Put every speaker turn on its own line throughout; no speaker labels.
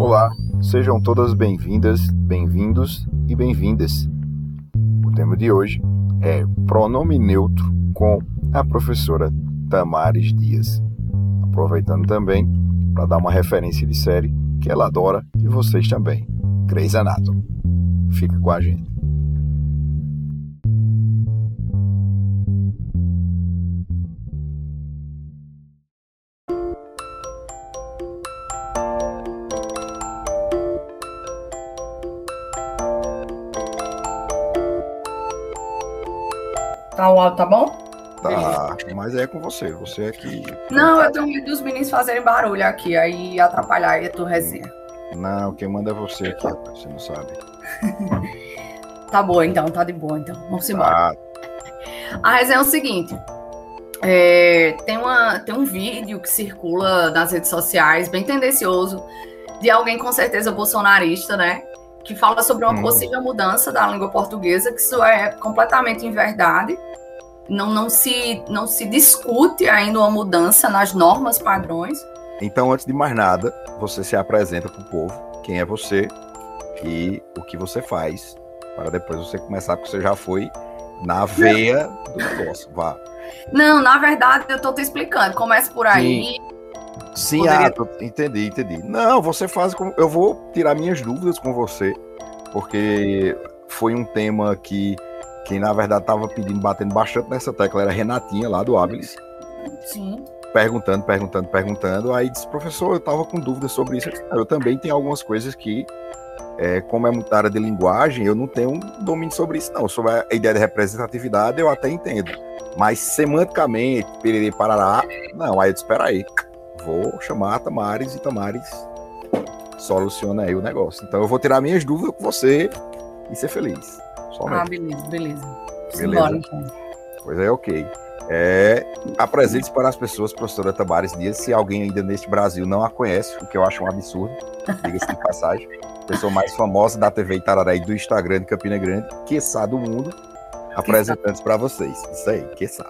Olá, sejam todas bem-vindas, bem-vindos e bem-vindas. O tema de hoje é pronome neutro com a professora Tamares Dias. Aproveitando também para dar uma referência de série que ela adora e vocês também, Grey's Anatomy. Fica com a gente.
Tá, o áudio tá bom?
Tá, mas é com você. Você é que.
Não, eu tenho medo dos meninos fazerem barulho aqui, aí atrapalhar aí a tua resenha.
Não, quem manda é você aqui, rapaz, você não sabe.
Tá boa então, tá de boa então. Vamos embora.
Tá,
A resenha é o seguinte. é, tem, uma, tem um vídeo que circula nas redes sociais, bem tendencioso, de alguém com certeza bolsonarista, né? Que fala sobre uma
Hum.
possível mudança da língua portuguesa, que isso é completamente inverdade. Não, não, se, não se discute ainda uma mudança nas normas padrões.
Então, antes de mais nada, você se apresenta para o povo, quem é você e o que você faz, para depois você começar, porque você já foi na veia do negócio. Vá.
Não, na verdade, eu tô te explicando. Começa por aí.
Sim,
Poderia-
ah, tô- entendi, entendi. Não, você faz como. Eu vou tirar minhas dúvidas com você, porque foi um tema que quem na verdade estava pedindo, batendo bastante nessa tecla era a Renatinha lá do Abilis.
Sim.
perguntando, perguntando, perguntando. Aí disse, professor, eu tava com dúvidas sobre isso. Eu, disse, "Não, eu também tenho algumas coisas que, é, como é muita área de linguagem, eu não tenho um domínio sobre isso, não. Sobre a ideia de representatividade, eu até entendo. Mas semanticamente, perere parará, não. Aí eu disse, espera aí, vou chamar a Tamares e Tamares soluciona aí o negócio. Então eu vou tirar minhas dúvidas com você e ser feliz.
Ah, beleza, beleza.
Beleza.
Simbora, então.
Pois é, ok. É, Apresente-se para as pessoas, professora Tamares Dias, se alguém ainda neste Brasil não a conhece, o que eu acho um absurdo, diga-se de passagem. Pessoa mais famosa da TV Itararé e do Instagram de Campina Grande, quiçá do mundo, apresentantes para vocês. Isso aí, quiçá.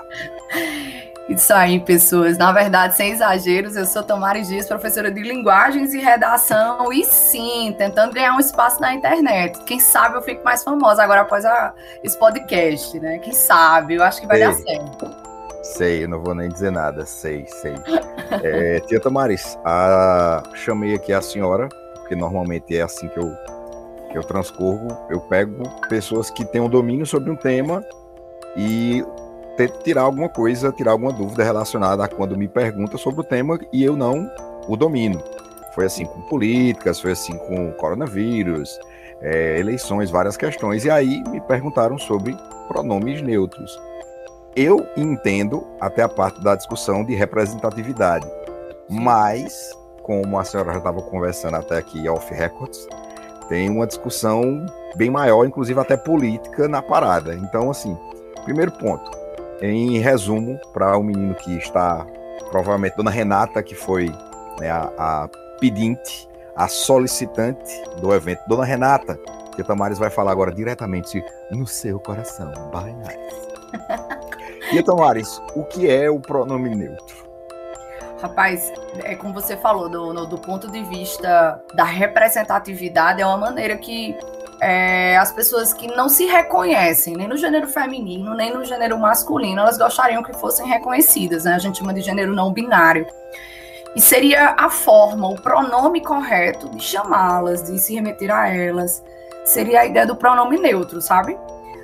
Isso aí, pessoas. Na verdade, sem exageros, eu sou Tamares Dias, professora de linguagens e redação, e sim, tentando ganhar um espaço na internet. Quem sabe eu fico mais famosa agora após a- esse podcast, né? Quem sabe? Eu acho que vai
Sei.
dar certo.
Sei, eu não vou nem dizer nada, sei, sei. É, tia Tamares, a- chamei aqui a senhora, porque normalmente é assim que eu, que eu transcorro. Eu pego pessoas que têm um domínio sobre um tema e tirar alguma coisa, tirar alguma dúvida relacionada a quando me pergunta sobre o tema e eu não o domino. Foi assim com políticas, foi assim com coronavírus, é, eleições, várias questões. E aí me perguntaram sobre pronomes neutros. Eu entendo até a parte da discussão de representatividade, mas, como a senhora já estava conversando até aqui off records, tem uma discussão bem maior, inclusive até política, na parada. Então, assim, primeiro ponto, em resumo, para o menino que está, provavelmente, Dona Renata, que foi né, a, a pedinte, a solicitante do evento. Dona Renata, que Tamares vai falar agora diretamente no seu coração. Bye, nice. E Tamares, o que é o pronome neutro?
Rapaz, é como você falou, do, no- do ponto de vista da representatividade, é uma maneira que é, as pessoas que não se reconhecem nem no gênero feminino, nem no gênero masculino, elas gostariam que fossem reconhecidas, né? A gente chama de gênero não binário. E seria a forma, o pronome correto de chamá-las, de se remeter a elas. Seria a ideia do pronome neutro, sabe?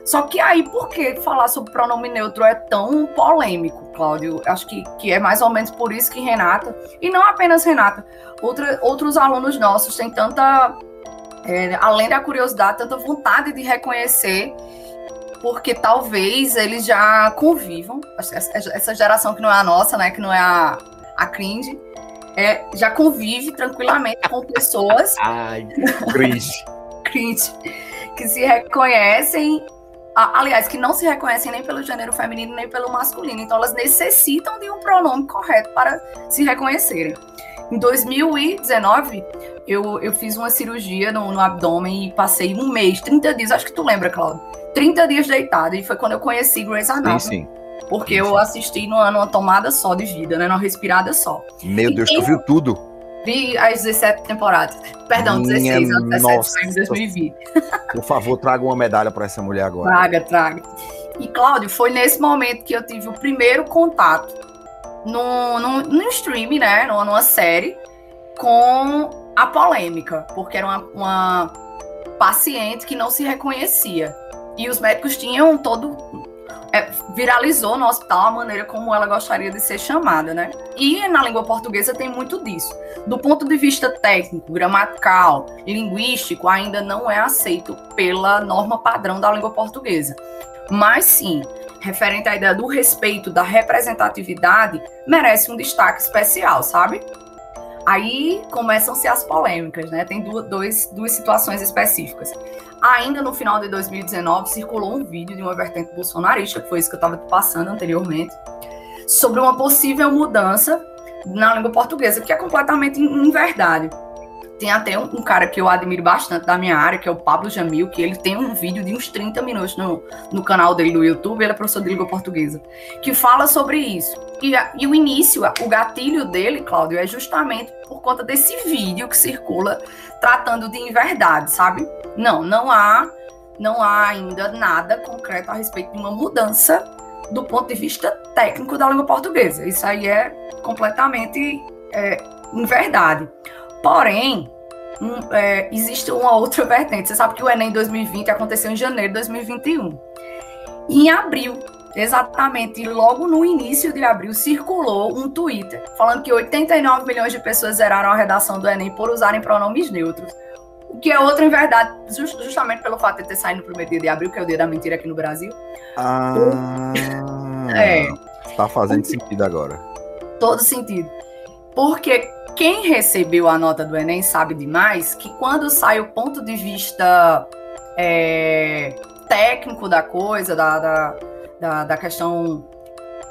Só que aí, por que falar sobre pronome neutro é tão polêmico, Cláudio? Acho que, que é mais ou menos por isso que Renata, e não apenas Renata, outra, outros alunos nossos têm tanta, é, além da curiosidade, tanta vontade de reconhecer, porque talvez eles já convivam, essa, geração que não é a nossa, né, que não é a, a cringe, é, já convive tranquilamente com pessoas
Ai, cringe.
cringe, que se reconhecem, aliás, que não se reconhecem nem pelo gênero feminino nem pelo masculino. Então, elas necessitam de um pronome correto para se reconhecerem. Em 2019, eu, eu fiz uma cirurgia no, no abdômen e passei um mês, 30 dias, acho que tu lembra, Cláudio? 30 dias deitada, e foi quando eu conheci Grey's
Sim,
Anatomy.
sim.
Porque
Sim,
eu
sim.
assisti numa, numa tomada só de vida, né? Numa respirada só.
Meu
E
Deus,
quem-
tu viu tudo.
Vi as 17 temporadas. Perdão,
Minha
16, as 17
nossa.
foi em 2020.
Por favor, traga uma medalha para essa mulher agora.
Traga, traga. E, Cláudio, foi nesse momento que eu tive o primeiro contato no, no stream, né? Numa, numa série, com a polêmica, porque era uma, uma paciente que não se reconhecia. E os médicos tinham todo. é, viralizou no hospital a maneira como ela gostaria de ser chamada, né? E na língua portuguesa tem muito disso. Do ponto de vista técnico, gramatical, linguístico, ainda não é aceito pela norma padrão da língua portuguesa. Mas sim, referente à ideia do respeito, da representatividade, merece um destaque especial, sabe? Aí começam-se as polêmicas, né? Tem duas, dois, duas situações específicas. Ainda no final de 2019, circulou um vídeo de uma vertente bolsonarista, que foi isso que eu estava passando anteriormente, sobre uma possível mudança na língua portuguesa, que é completamente inverdade. Tem até um, um, cara que eu admiro bastante da minha área, que é o Pablo Jamil, que ele tem um vídeo de uns 30 minutos no, no canal dele no YouTube, ele é professor de língua portuguesa, que fala sobre isso. E, e o início, o gatilho dele, Cláudio, é justamente por conta desse vídeo que circula tratando de inverdade, sabe? Não, não há, não há ainda nada concreto a respeito de uma mudança do ponto de vista técnico da língua portuguesa. Isso aí é completamente é, inverdade. Porém, um, é, existe uma outra vertente. Você sabe que o Enem 2020 aconteceu em janeiro de 2021. E em abril, exatamente logo no início de abril, circulou um Twitter falando que 89 milhões de pessoas zeraram a redação do Enem por usarem pronomes neutros. O que é outra em verdade, just, justamente pelo fato de ter saído no primeiro dia de abril, que é o dia da mentira aqui no Brasil.
Ah,
é.
Tá fazendo sentido agora.
Todo sentido. Porque quem recebeu a nota do Enem sabe demais que quando sai o ponto de vista é, técnico da coisa, da, da, da, da questão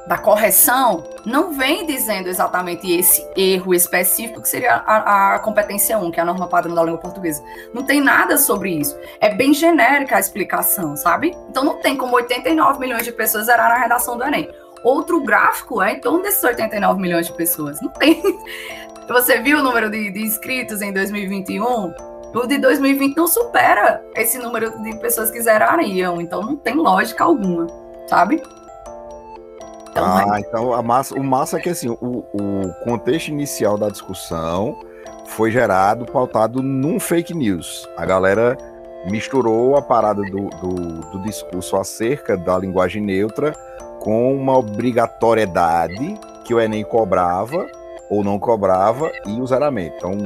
da correção, não vem dizendo exatamente esse erro específico, que seria a, a, competência 1, que é a norma padrão da língua portuguesa. Não tem nada sobre isso. É bem genérica a explicação, sabe? Então não tem como 89 milhões de pessoas zeraram a redação do Enem. Outro gráfico é em torno desses 89 milhões de pessoas. Não tem. Você viu o número de, de inscritos em 2021? O de 2020 não supera esse número de pessoas que zerariam. Então não tem lógica alguma, sabe?
Então, ah, então a massa, o massa é que assim, o, o contexto inicial da discussão foi gerado, pautado num fake news. A galera misturou a parada do, do, do discurso acerca da linguagem neutra com uma obrigatoriedade que o Enem cobrava ou não cobrava e o zeramento. Então,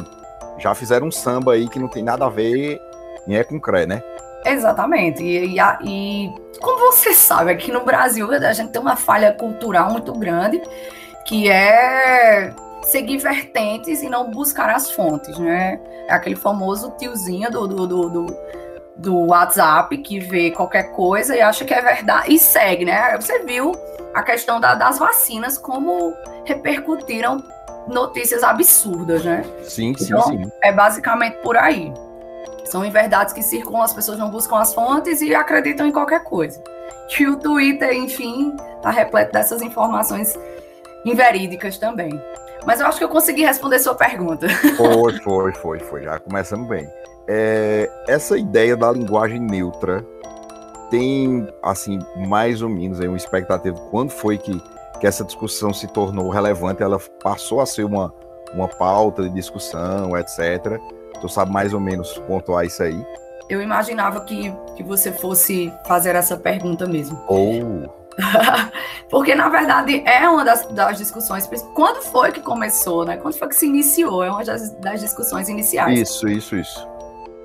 já fizeram um samba aí que não tem nada a ver em é com cré, né?
Exatamente. E, e, e, como você sabe, aqui no Brasil a gente tem uma falha cultural muito grande, que é seguir vertentes e não buscar as fontes, né? É aquele famoso tiozinho do, do, do, do, do WhatsApp que vê qualquer coisa e acha que é verdade e segue, né? Você viu a questão da, das vacinas, como repercutiram notícias absurdas, né?
Sim, sim,
então,
sim.
É basicamente por aí. São inverdades que circulam, as pessoas não buscam as fontes e acreditam em qualquer coisa. E o Twitter, enfim, tá repleto dessas informações inverídicas também. Mas eu acho que eu consegui responder sua pergunta.
Foi, foi, foi, foi. Já começamos bem. É, essa ideia da linguagem neutra tem, assim, mais ou menos aí uma expectativa. Quando foi que, que essa discussão se tornou relevante? Ela passou a ser uma, uma pauta de discussão, etc. Tu sabe mais ou menos pontuar isso aí?
Eu imaginava que, que você fosse fazer essa pergunta mesmo.
Ou. Oh.
Porque, na verdade, é uma das, das, discussões. Quando foi que começou, né? Quando foi que se iniciou? É uma das, das discussões iniciais.
Isso, isso, isso.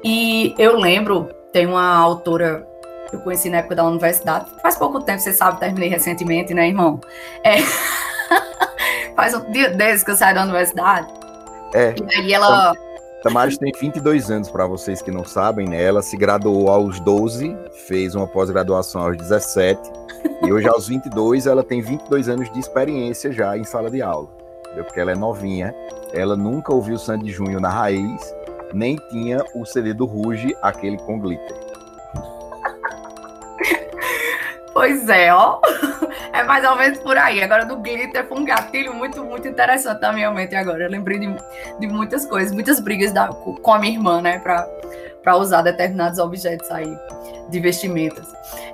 E eu lembro, tem uma autora que eu conheci na época da universidade, faz pouco tempo, você sabe, terminei recentemente, né, irmão? É... faz um dia desde que eu saí da universidade.
É.
E aí ela.
Tamares tem 22 anos, para vocês que não sabem, né? Ela se graduou aos 12, fez uma pós-graduação aos 17, e hoje aos 22 ela tem 22 anos de experiência já em sala de aula, entendeu? porque ela é novinha, ela nunca ouviu Sandy Júnior na raiz, nem tinha o CD do Ruge, aquele com glitter.
Pois é, ó. É mais ou menos por aí. Agora, do glitter foi um gatilho muito, muito interessante na minha mente agora. Eu lembrei de, de muitas coisas, muitas brigas da, com a minha irmã, né, para usar determinados objetos aí de vestimentas.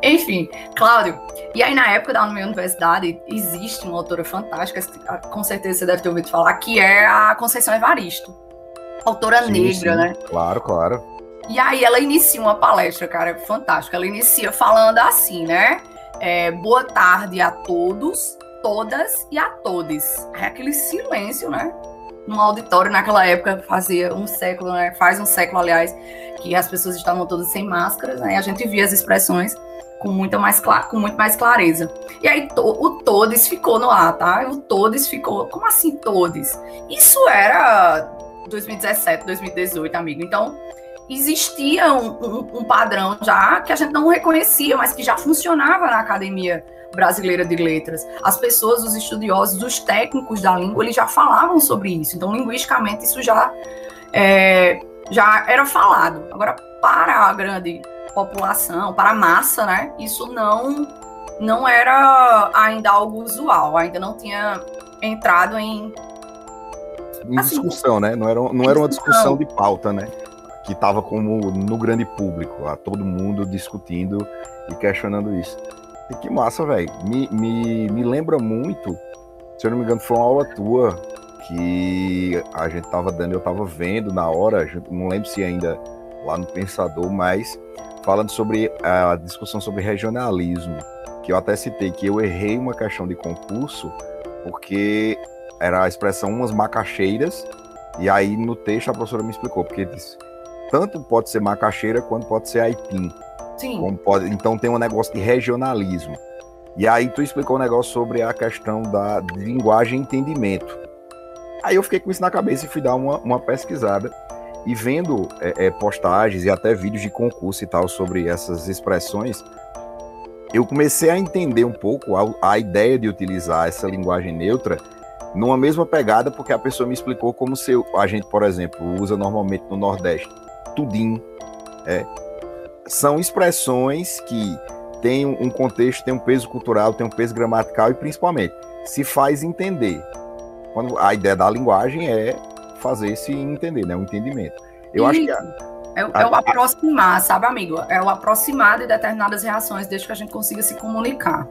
Enfim, Cláudio, e aí na época da minha universidade existe uma autora fantástica, com certeza você deve ter ouvido falar, que é a Conceição Evaristo. Autora sim, negra, sim. né?
Claro, claro.
E aí ela inicia uma palestra, cara, fantástica. Ela inicia falando assim, né? É, boa tarde a todos, todas e a todos. É aquele silêncio, né? Num auditório naquela época, fazia um século, né? Faz um século, aliás, que as pessoas estavam todas sem máscaras, né? E a gente via as expressões com, muita mais, com muito mais clareza. E aí to, o todes ficou no ar, tá? O todes ficou. Como assim todes? Isso era 2017, 2018, amigo. Então, existia um, um, um, padrão já que a gente não reconhecia, mas que já funcionava na academia brasileira de letras. As pessoas, os estudiosos, os técnicos da língua, eles já falavam sobre isso. Então, linguisticamente, isso já, é, já era falado. Agora, para a grande população, para a massa, né, isso não, não era ainda algo usual, ainda não tinha entrado em
em assim, discussão, né? Não era, não era uma discussão de pauta, né? que estava como no grande público, a todo mundo discutindo e questionando isso. E que massa, velho. Me, me, me lembra muito, se eu não me engano, foi uma aula tua que a gente tava dando, eu tava vendo na hora, não lembro se ainda lá no Pensador, mas falando sobre a discussão sobre regionalismo, que eu até citei que eu errei uma questão de concurso porque era a expressão umas macacheiras, e aí no texto a professora me explicou, porque disse, tanto pode ser macaxeira quanto pode ser aipim.
Sim.
Pode, então tem um negócio de regionalismo. E aí tu explicou um negócio sobre a questão da linguagem e entendimento. Aí eu fiquei com isso na cabeça e fui dar uma, uma pesquisada. E vendo é, é, postagens e até vídeos de concurso e tal sobre essas expressões, eu comecei a entender um pouco a, a ideia de utilizar essa linguagem neutra numa mesma pegada, porque a pessoa me explicou como se a gente, por exemplo, usa normalmente no Nordeste tudim. É. São expressões que têm um contexto, têm um peso cultural, têm um peso gramatical e principalmente se faz entender. Quando a ideia da linguagem é fazer se entender, né? O entendimento. Eu acho que a,
é, é, o aproximar, sabe, amigo? É o aproximar de determinadas reações, desde que a gente consiga se comunicar.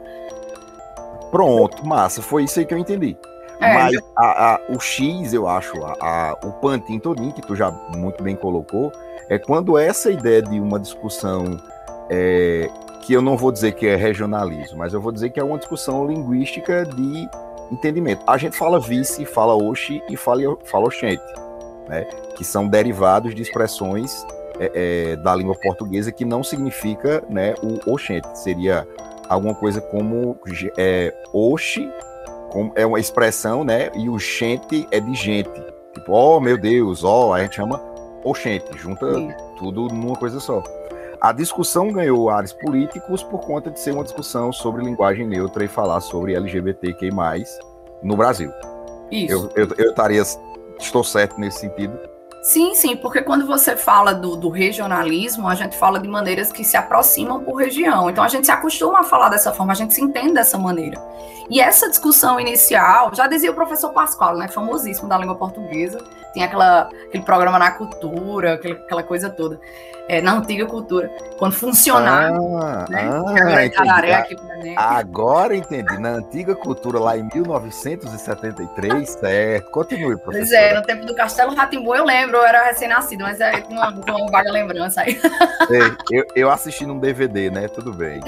Pronto, massa. Foi isso aí que eu entendi. É, Mas a, a, o X, eu acho, a, o pantin todinho, que tu já muito bem colocou, é quando essa ideia de uma discussão é, que eu não vou dizer que é regionalismo, mas eu vou dizer que é uma discussão linguística de entendimento. A gente fala vice, fala oxi e fala, fala oxente, né? que são derivados de expressões é, é, da língua portuguesa que não significa né, o oxente, seria alguma coisa como é, oxi, é uma expressão, né? E o gente é de gente. Tipo, oh meu Deus, ó, oh, a gente chama oxente, junta Sim. tudo numa coisa só. A discussão ganhou ares políticos por conta de ser uma discussão sobre linguagem neutra e falar sobre LGBTQ+, no Brasil.
Isso.
Eu, eu, eu estaria, estou certo nesse sentido?
Sim, sim, porque quando você fala do, do, regionalismo, a gente fala de maneiras que se aproximam por região. Então a gente se acostuma a falar dessa forma, a gente se entende dessa maneira. E essa discussão inicial, já dizia o professor Pascoal, né, famosíssimo da língua portuguesa, tem aquela, aquele programa na cultura, aquela, aquela coisa toda, é, na antiga cultura, quando funcionava. Ah, né?
ah, aqui Agora entendi. Na antiga cultura, lá em 1973, certo. Continue, professor. Pois
é, no tempo do Castelo Ratimbu, eu lembro, eu era recém-nascido, mas é uma, uma vaga lembrança aí.
eu, eu assisti num DVD, né? Tudo bem.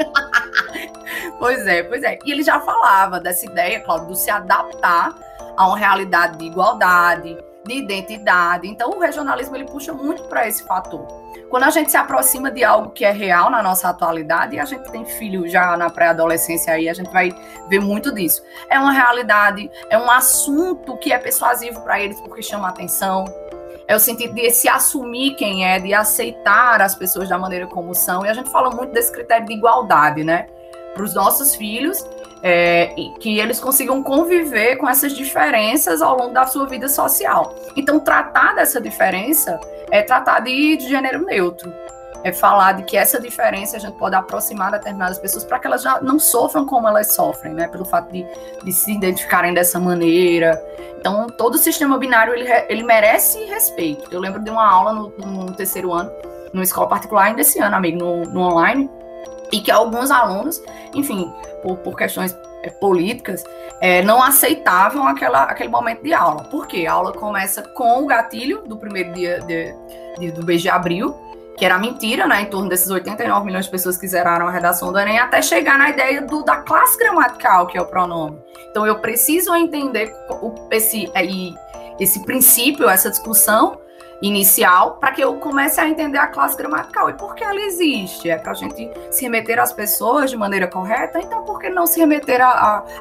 pois é, pois é. E ele já falava dessa ideia, Claudio, de se adaptar a uma realidade de igualdade, de identidade. Então, o regionalismo ele puxa muito para esse fator. Quando a gente se aproxima de algo que é real na nossa atualidade, e a gente tem filho já na pré-adolescência aí, a gente vai ver muito disso. É uma realidade, é um assunto que é persuasivo para eles porque chama atenção. É o sentido de se assumir quem é, de aceitar as pessoas da maneira como são. E a gente fala muito desse critério de igualdade, né? Para os nossos filhos é, que eles consigam conviver com essas diferenças ao longo da sua vida social. Então, tratar dessa diferença é tratar de, de gênero neutro. é falar de que essa diferença a gente pode aproximar determinadas pessoas para que elas já não sofram como elas sofrem, né? Pelo fato de, de se identificarem dessa maneira. Então, todo o sistema binário ele, ele merece respeito. Eu lembro de uma aula no, no terceiro ano, numa escola particular, ainda esse ano, amigo, no, no online, e que alguns alunos, enfim, por, por questões é, políticas, é, não aceitavam aquela, aquele momento de aula. Por quê? A aula começa com o gatilho do primeiro dia de, de, do mês de abril, que era mentira, né, em torno desses 89 milhões de pessoas que zeraram a redação do Enem, até chegar na ideia do, da classe gramatical, que é o pronome. Então, eu preciso entender esse, esse princípio, essa discussão inicial, para que eu comece a entender a classe gramatical. E por que ela existe? É para a gente se remeter às pessoas de maneira correta? Então, por que não se remeter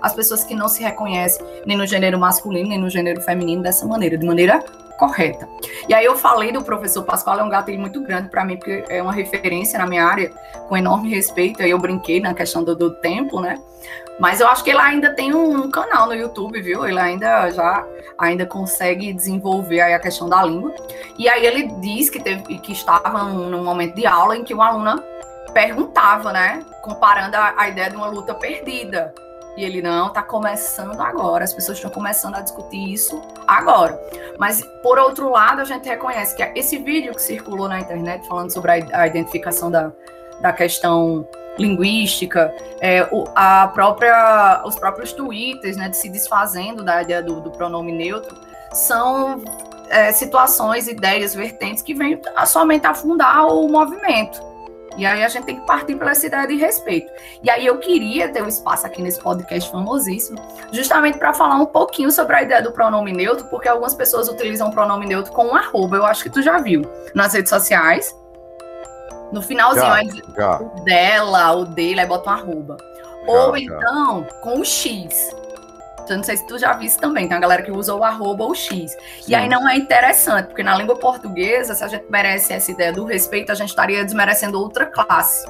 às pessoas que não se reconhecem nem no gênero masculino, nem no gênero feminino dessa maneira? De maneira correta. E aí eu falei do professor Pascoal, é um gatilho muito grande para mim, porque é uma referência na minha área, com enorme respeito, aí eu brinquei na questão do, do tempo, né? Mas eu acho que ele ainda tem um, canal no YouTube, viu? Ele ainda já ainda consegue desenvolver a questão da língua. E aí ele diz que teve que estava num momento de aula em que uma aluna perguntava, né, comparando a, a ideia de uma luta perdida. E ele não está começando agora, as pessoas estão começando a discutir isso agora. Mas por outro lado, a gente reconhece que esse vídeo que circulou na internet falando sobre a, a identificação da, da questão linguística, é, o, a própria, os próprios tweets, né, de se desfazendo da ideia do, do pronome neutro, são é, situações, ideias, vertentes que vêm somente afundar o movimento. E aí a gente tem que partir pela essa ideia de respeito. E aí eu queria ter um espaço aqui nesse podcast famosíssimo, justamente para falar um pouquinho sobre a ideia do pronome neutro, porque algumas pessoas utilizam o pronome neutro com um arroba, eu acho que tu já viu, nas redes sociais. No finalzinho, aí, o dela, o dele, aí bota um arroba. Ou então, com o X. Eu não sei se tu já viste também, tem a galera que usa o arroba ou o X. Sim. E aí não é interessante, porque na língua portuguesa, se a gente merece essa ideia do respeito, a gente estaria desmerecendo outra classe.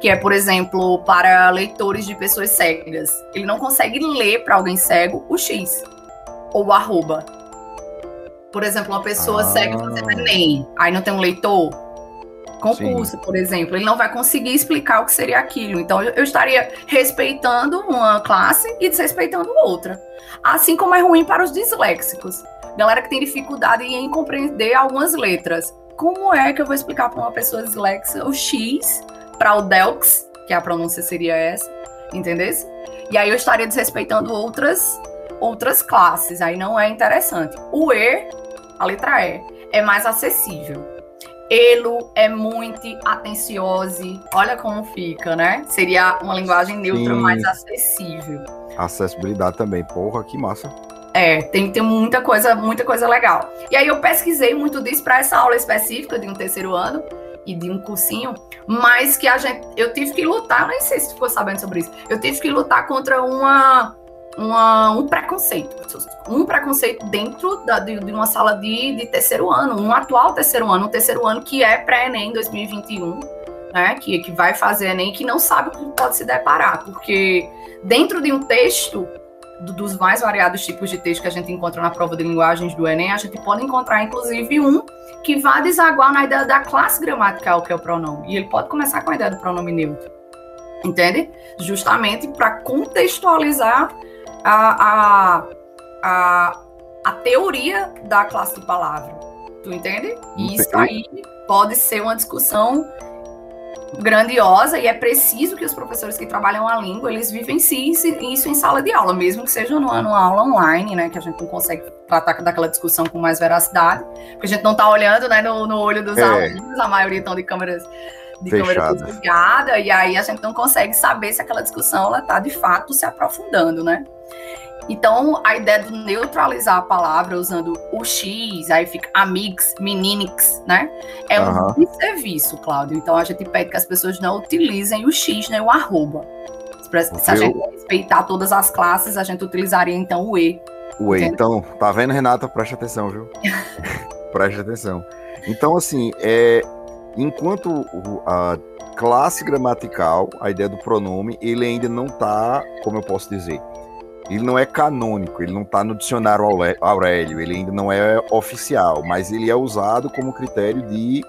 Que é, por exemplo, para leitores de pessoas cegas. Ele não consegue ler para alguém cego o X ou o arroba. Por exemplo, uma pessoa ah. cega fazendo Enem, aí não tem um leitor, concurso, Sim. por exemplo, ele não vai conseguir explicar o que seria aquilo. Então, eu, estaria respeitando uma classe e desrespeitando outra. Assim como é ruim para os disléxicos. Galera que tem dificuldade em compreender algumas letras. Como é que eu vou explicar para uma pessoa disléxica o X para o Delx, que a pronúncia seria essa, entendeu? E aí eu estaria desrespeitando outras outras classes, aí não é interessante. O E, a letra E, é mais acessível. Elo é muito atencioso. Olha como fica, né? Seria uma linguagem neutra Sim. mais acessível.
Acessibilidade também. Porra, que massa.
É, tem que ter muita coisa, muita coisa legal. E aí eu pesquisei muito disso para essa aula específica de um terceiro ano e de um cursinho, mas que a gente, eu tive que lutar, nem sei se tu ficou sabendo sobre isso. Eu tive que lutar contra uma uma, um preconceito. Um preconceito dentro da, de, de, uma sala de, de, terceiro ano, um atual terceiro ano, um terceiro ano que é pré-ENEM 2021, né? Que, que vai fazer ENEM que não sabe o que pode se deparar, porque dentro de um texto, do, dos mais variados tipos de texto que a gente encontra na prova de linguagens do Enem, a gente pode encontrar, inclusive, um que vai desaguar na ideia da classe gramatical, que é o pronome. E ele pode começar com a ideia do pronome neutro. Entende? Justamente para contextualizar a, a, a, a teoria da classe de palavra. Tu entende? E isso aí pode ser uma discussão grandiosa e é preciso que os professores que trabalham a língua, eles vivenciem isso em sala de aula, mesmo que seja numa, numa aula online, né, que a gente não consegue tratar daquela discussão com mais veracidade, porque a gente não está olhando, né, no, no olho dos é. alunos, a maioria estão de câmeras de Fechado. câmera desligada, e aí a gente não consegue saber se aquela discussão ela está de fato se aprofundando, né? Então, a ideia de neutralizar a palavra usando o X, aí fica amigos, meninix, né? É um uhum. serviço, Cláudio. Então, a gente pede que as pessoas não utilizem o X, nem né? o arroba. Se a gente respeitar todas as classes, a gente utilizaria, então, o E.
O E. Então, tá vendo, Renata? Preste atenção, viu? Preste atenção. Então, assim, é, enquanto a classe gramatical, a ideia do pronome, ele ainda não tá, como eu posso dizer ele não é canônico, ele não está no dicionário Aurélio, ele ainda não é oficial, mas ele é usado como critério de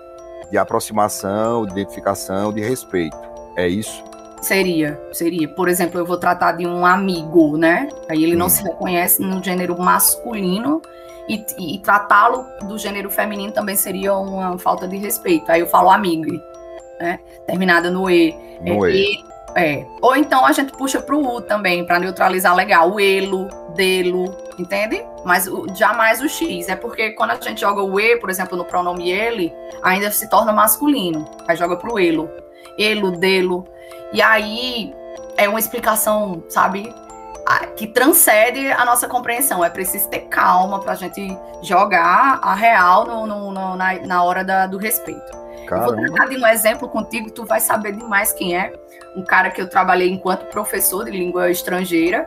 de aproximação, de identificação, de respeito. É isso?
Seria, seria. Por exemplo, eu vou tratar de um amigo, né? Aí ele não hum. se reconhece no gênero masculino e, e, tratá-lo do gênero feminino também seria uma falta de respeito. Aí eu falo amigo, né? Terminada no E.
No
é, e. É. Ou então a gente puxa para o U também, para neutralizar legal. O elo, delo, entende? Mas o, jamais o X. É porque quando a gente joga o E, por exemplo, no pronome ele, ainda se torna masculino. Aí joga para o elo. Elo, delo. E aí é uma explicação, sabe? que transcende a nossa compreensão. É preciso ter calma para a gente jogar a real no, no, no, na, na hora da, do respeito. Caramba. Eu vou dar um exemplo contigo, tu vai saber demais quem é. Um cara que eu trabalhei enquanto professor de língua estrangeira.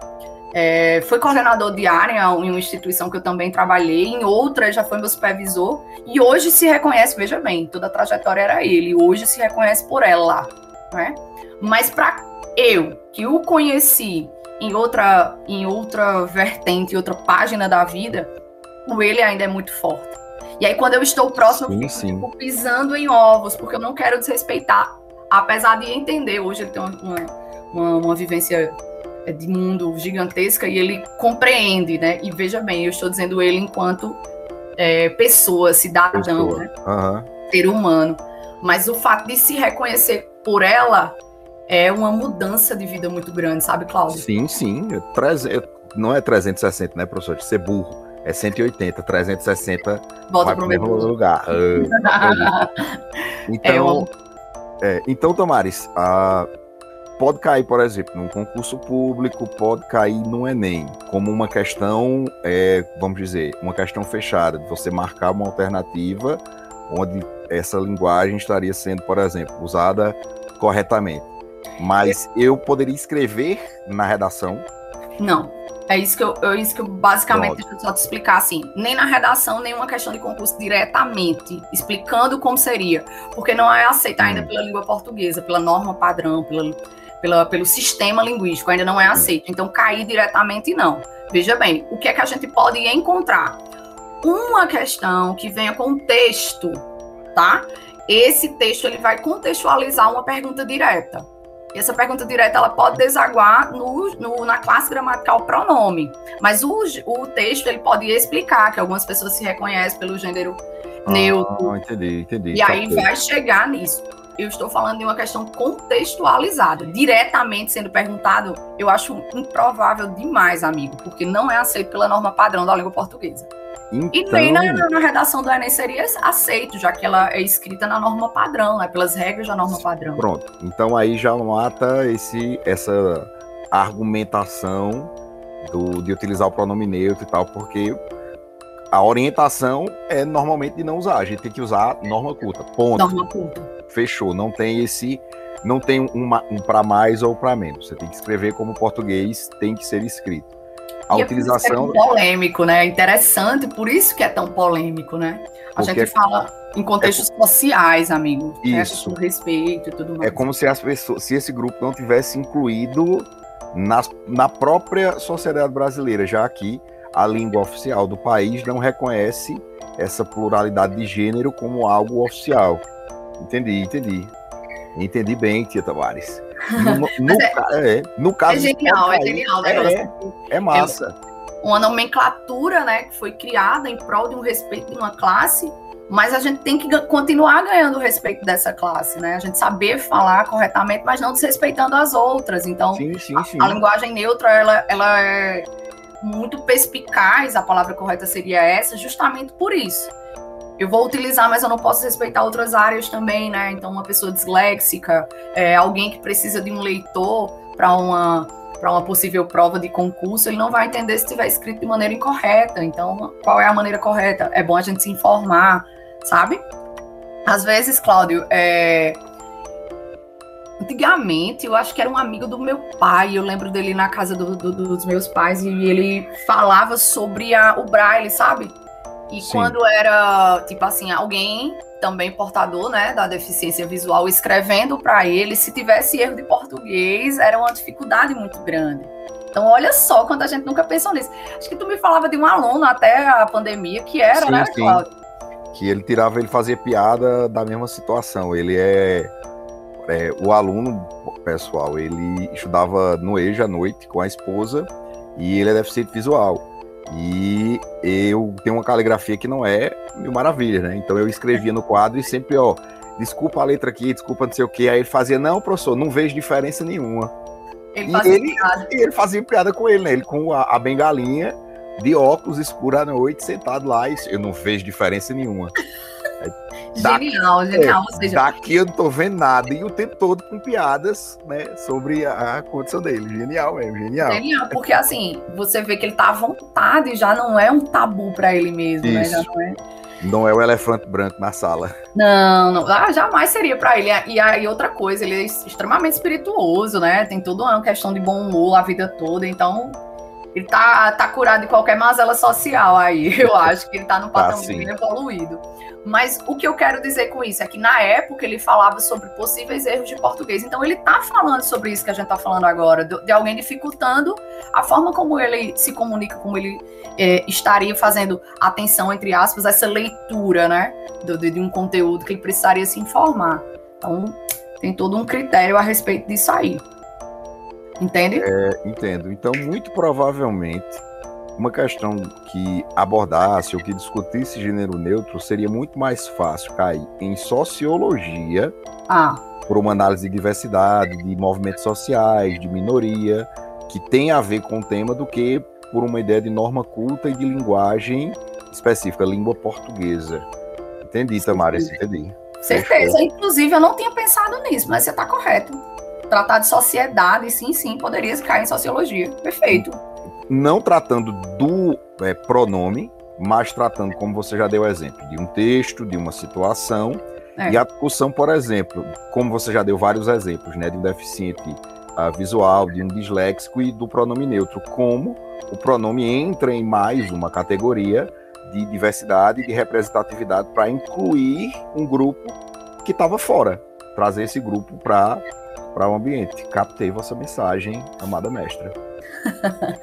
É, foi coordenador de área em uma instituição que eu também trabalhei, em outra já foi meu supervisor, e hoje se reconhece, veja bem, toda a trajetória era ele, hoje se reconhece por ela, né? Mas para eu, que o conheci em outra, em outra vertente, em outra página da vida, o ele ainda é muito forte. E aí, quando eu estou próximo, sim, eu fico pisando em ovos, porque eu não quero desrespeitar. Apesar de entender, hoje ele tem uma, uma, uma vivência é, de mundo gigantesca e ele compreende, né? E veja bem, eu estou dizendo ele enquanto é, pessoa, cidadão, pessoa. Né?
Uhum.
ser humano. Mas o fato de se reconhecer por ela é uma mudança de vida muito grande, sabe, Cláudio?
Sim, sim. Não é 360, né, professor? De ser burro é 180, 360
volta para o mesmo
lugar. Ah, então, é, é, então, Tomares, pode cair, por exemplo, num concurso público, pode cair no Enem, como uma questão, é, vamos dizer, uma questão fechada, de você marcar uma alternativa onde essa linguagem estaria sendo, por exemplo, usada corretamente. Mas eu poderia escrever na redação?
Não. É isso que eu, é isso que eu basicamente deixa eu só te explicar assim. Nem na redação, nem uma questão de concurso diretamente, explicando como seria. Porque não é aceita ainda hum. pela língua portuguesa, pela norma padrão, pela, pela, pelo sistema linguístico, ainda não é aceito. Então, cair diretamente, não. Veja bem, o que é que a gente pode encontrar? Uma questão que venha com texto, tá? Esse texto ele vai contextualizar uma pergunta direta. Essa pergunta direta ela pode desaguar no, no, na classe gramatical pronome, mas o, o texto ele pode explicar que algumas pessoas se reconhecem pelo gênero ah, neutro.
Entendi, entendi.
E aí vai chegar nisso. Eu estou falando de uma questão contextualizada, diretamente sendo perguntado, eu acho improvável demais, amigo, porque não é aceito pela norma padrão da língua portuguesa. Então... E nem na, na, redação do Enem seria aceito, já que ela é escrita na norma padrão, né, pelas regras da norma padrão.
Pronto. Então aí já mata esse, essa argumentação do, de utilizar o pronome neutro e tal, porque a orientação é normalmente de não usar. A gente tem que usar norma culta. Ponto.
Norma culta.
Fechou. Não tem esse. Não tem um para mais ou para menos. Você tem que escrever como português tem que ser escrito a e utilização.
É polêmico, né? É interessante, por isso que é tão polêmico, né? A Porque gente fala em contextos é... sociais, amigo.
Isso.
Né? respeito e tudo mais.
É como se as pessoas, se esse grupo não tivesse incluído nas, na própria sociedade brasileira, já que a língua oficial do país não reconhece essa pluralidade de gênero como algo oficial. Entendi, entendi. Entendi bem, Tia Tavares. No, no, é, é, no caso. É
genial, é genial.
É, é massa.
É uma nomenclatura, né, que foi criada em prol de um respeito de uma classe, mas a gente tem que continuar ganhando o respeito dessa classe, né? A gente saber falar corretamente, mas não desrespeitando as outras. Então,
sim, sim, sim.
A, a, linguagem neutra, ela, ela é muito perspicaz, a palavra correta seria essa, justamente por isso eu vou utilizar, mas eu não posso respeitar outras áreas também, né? Então, uma pessoa disléxica, é, alguém que precisa de um leitor para uma para uma possível prova de concurso, ele não vai entender se estiver escrito de maneira incorreta. Então, qual é a maneira correta? É bom a gente se informar, sabe? Às vezes, Cláudio, é... antigamente eu acho que era um amigo do meu pai. Eu lembro dele na casa do, do, dos meus pais e ele falava sobre a, o braille, sabe? E Sim. quando era, tipo assim, alguém também portador, né, da deficiência visual escrevendo para ele, se tivesse erro de português, era uma dificuldade muito grande. Então, olha só quando a gente nunca pensou nisso. Acho que tu me falava de um aluno até a pandemia que era, sim, né, sim. Cláudio?
que ele tirava, ele fazia piada da mesma situação. Ele é, é o aluno pessoal, ele estudava no EJA à noite com a esposa e ele é deficiente visual. E eu tenho uma caligrafia que não é mil maravilha, né? Então eu escrevia no quadro e sempre, ó, desculpa a letra aqui, desculpa não sei o que. Aí ele fazia, não, professor, não vejo diferença nenhuma. Ele fazia, ele, piada. ele fazia piada com ele, né? Ele com a, a bengalinha de óculos escuro à noite, sentado lá, e eu não vejo diferença nenhuma.
Genial, daqui, genial.
É, seja... Daqui eu não tô vendo nada. E o tempo todo com piadas, né, sobre a, a condição dele. Genial mesmo, genial.
Genial, porque assim, você vê que ele tá à vontade, já não é um tabu para ele mesmo, Isso. né? Já não é.
Não é o elefante branco na sala.
Não, não. Ah, jamais seria para ele. E aí, outra coisa, ele é extremamente espirituoso, né? Tem toda uma questão de bom humor a vida toda. Então, ele tá, tá curado de qualquer mazela social aí. Eu acho que ele tá no tá, patamar tá, bem evoluído. Mas o que eu quero dizer com isso é que na época ele falava sobre possíveis erros de português. Então ele tá falando sobre isso que a gente tá falando agora, de, alguém dificultando a forma como ele se comunica, como ele é, estaria fazendo atenção, entre aspas, essa leitura, né? De, de um conteúdo que ele precisaria se informar. Então tem todo um critério a respeito disso aí. Entende?
É, entendo. Então, muito provavelmente, uma questão que abordasse ou que discutisse gênero neutro seria muito mais fácil cair em sociologia,
ah.
por uma análise de diversidade, de movimentos sociais, de minoria, que tem a ver com o tema, do que por uma ideia de norma culta e de linguagem específica, língua portuguesa. Entendi, Tamara, entendi.
Certeza. Inclusive, eu não tinha pensado nisso, mas você está correto tratar de sociedade, sim, sim, poderia cair em sociologia. Perfeito.
Não tratando do é, pronome, mas tratando, como você já deu exemplo, de um texto, de uma situação. É. E a discussão, por exemplo, como você já deu vários exemplos, né, de um deficiente uh, visual, de um disléxico e do pronome neutro, como o pronome entra em mais uma categoria de diversidade e de representatividade para incluir um grupo que estava fora, trazer esse grupo para para o ambiente. Captei vossa mensagem, amada mestra.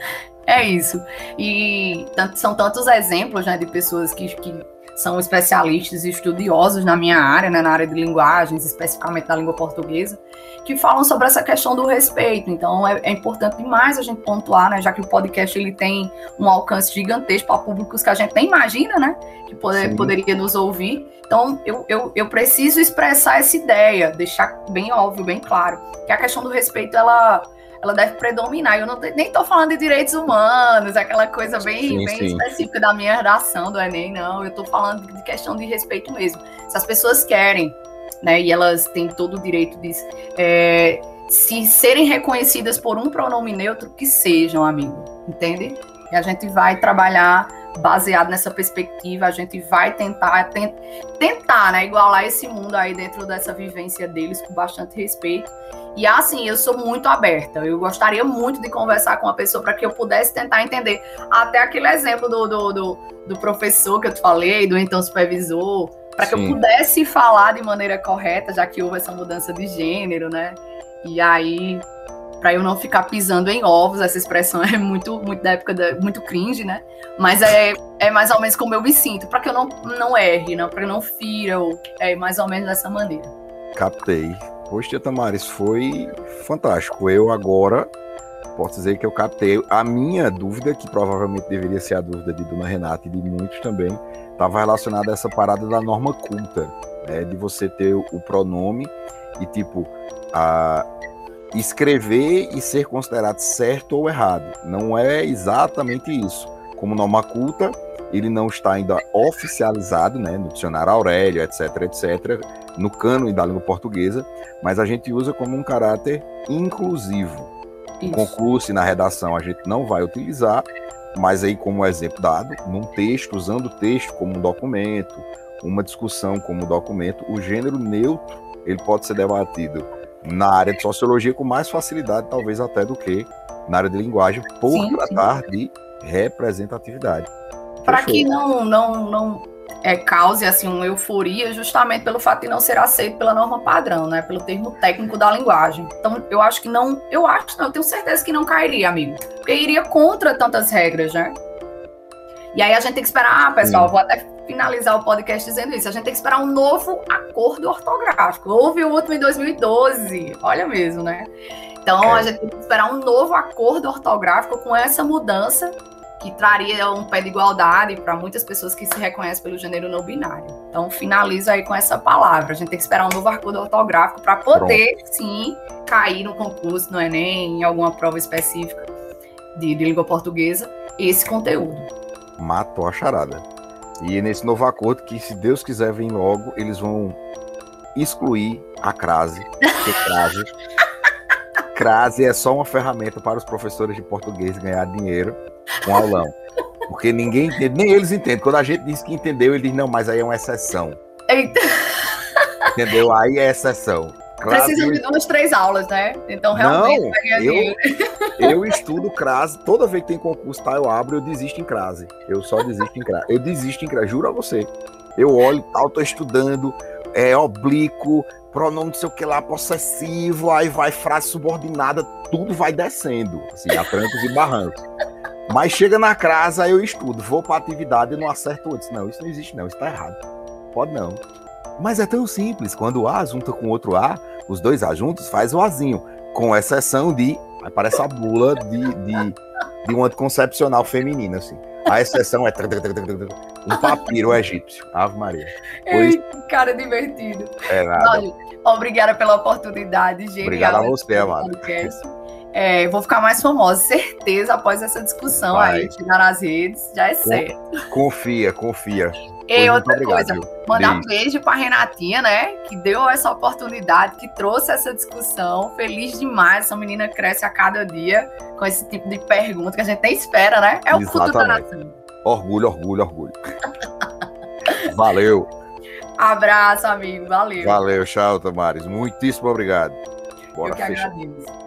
é isso. E são tantos exemplos né, de pessoas que, que são especialistas e estudiosos na minha área, né, na área de linguagens, especificamente da língua portuguesa, que falam sobre essa questão do respeito. Então é, é importante demais a gente pontuar, né, já que o podcast ele tem um alcance gigantesco para públicos que a gente nem imagina, né, que poder, poderia nos ouvir. Então eu, eu, eu preciso expressar essa ideia, deixar bem óbvio, bem claro, que a questão do respeito ela ela deve predominar. Eu não, nem estou falando de direitos humanos, aquela coisa bem, sim, bem sim. específica da minha redação do Enem, não. Eu estou falando de questão de respeito mesmo. Se as pessoas querem, né, e elas têm todo o direito de é, se serem reconhecidas por um pronome neutro, que sejam, amigo, entende? E a gente vai trabalhar baseado nessa perspectiva, a gente vai tentar, tent, tentar, né, igualar esse mundo aí dentro dessa vivência deles com bastante respeito. E assim, eu sou muito aberta. Eu gostaria muito de conversar com uma pessoa para que eu pudesse tentar entender. Até aquele exemplo do, do, do, do professor que eu te falei, do então supervisor, para que eu pudesse falar de maneira correta, já que houve essa mudança de gênero, né? E aí para eu não ficar pisando em ovos. Essa expressão é muito, muito da época, da, muito cringe, né? Mas é, é mais ou menos como eu me sinto, para que eu não, não erre, não, para que eu não fira, ou, é mais ou menos dessa maneira.
Captei. Poxa, Tamares, foi fantástico. Eu agora posso dizer que eu captei a minha dúvida, que provavelmente deveria ser a dúvida de Dona Renata e de muitos também, estava relacionada a essa parada da norma culta, né, de você ter o pronome e tipo a, escrever e ser considerado certo ou errado. Não é exatamente isso. Como norma culta, ele não está ainda oficializado, né, no dicionário Aurélio, etc, etc, no cânone da língua portuguesa, mas a gente usa como um caráter inclusivo. No concurso e na redação a gente não vai utilizar, mas aí como exemplo dado, num texto, usando o texto como um documento, uma discussão como um documento, o gênero neutro ele pode ser debatido na área de sociologia com mais facilidade, talvez até do que na área de linguagem, por sim, tratar sim. de representatividade.
Para que não, não, não é, cause assim, uma euforia, justamente pelo fato de não ser aceito pela norma padrão, né? Pelo termo técnico da linguagem. Então, eu acho que não, eu acho, não, eu tenho certeza que não cairia, amigo. Porque iria contra tantas regras, né? E aí a gente tem que esperar, ah, pessoal, vou até finalizar o podcast dizendo isso. A gente tem que esperar um novo acordo ortográfico. Houve o último em 2012. Olha mesmo, né? Então, é. a gente tem que esperar um novo acordo ortográfico com essa mudança que traria um pé de igualdade para muitas pessoas que se reconhecem pelo gênero não binário. Então, finalizo aí com essa palavra. A gente tem que esperar um novo acordo ortográfico para poder, Pronto. sim, cair no concurso, no Enem, em alguma prova específica de, de língua portuguesa, esse conteúdo.
Matou a charada. E nesse novo acordo, que se Deus quiser vir logo, eles vão excluir a crase, porque crase crase é só uma ferramenta para os professores de português ganhar dinheiro com aulão. Porque ninguém entende, nem eles entendem. Quando a gente diz que entendeu, ele diz, não, mas aí é uma exceção. Eita. Entendeu? Aí é exceção.
Crase, Precisa de duas, três aulas, né? Então realmente não,
eu. Eu estudo crase, toda vez que tem concurso, tá, eu abro, eu desisto em crase. Eu só desisto em crase. Eu desisto em crase, juro a você. Eu olho, tal, tô estudando, é oblíquo, pronome não sei o que lá, possessivo, aí vai frase subordinada, tudo vai descendo, assim, a trancos e barrancos. Mas chega na casa, eu estudo, vou para atividade e não acerto antes. Não, isso não existe não, isso tá errado. Pode não. Mas é tão simples, quando o A junta com outro A, os dois A juntos faz o Azinho, com exceção de, parece a bula de, de, de um anticoncepcional feminino, assim. A exceção é um papiro egípcio. Ave Maria.
Pois... Cara divertido.
É nada. Olha,
obrigada pela oportunidade, genial.
Obrigado a você, amado.
É, vou ficar mais famosa, certeza, após essa discussão Vai. aí, tirar nas redes, já é certo.
Confia, confia.
E outra obrigado, coisa, mandar um beijo pra Renatinha, né? Que deu essa oportunidade, que trouxe essa discussão. Feliz demais. Essa menina cresce a cada dia com esse tipo de pergunta que a gente nem espera, né? É o Exatamente. futuro da nação.
Orgulho, orgulho, orgulho. Valeu.
Abraço, amigo. Valeu.
Valeu, tchau, Tamares. Muitíssimo obrigado.
Bora Eu que fechar. agradeço.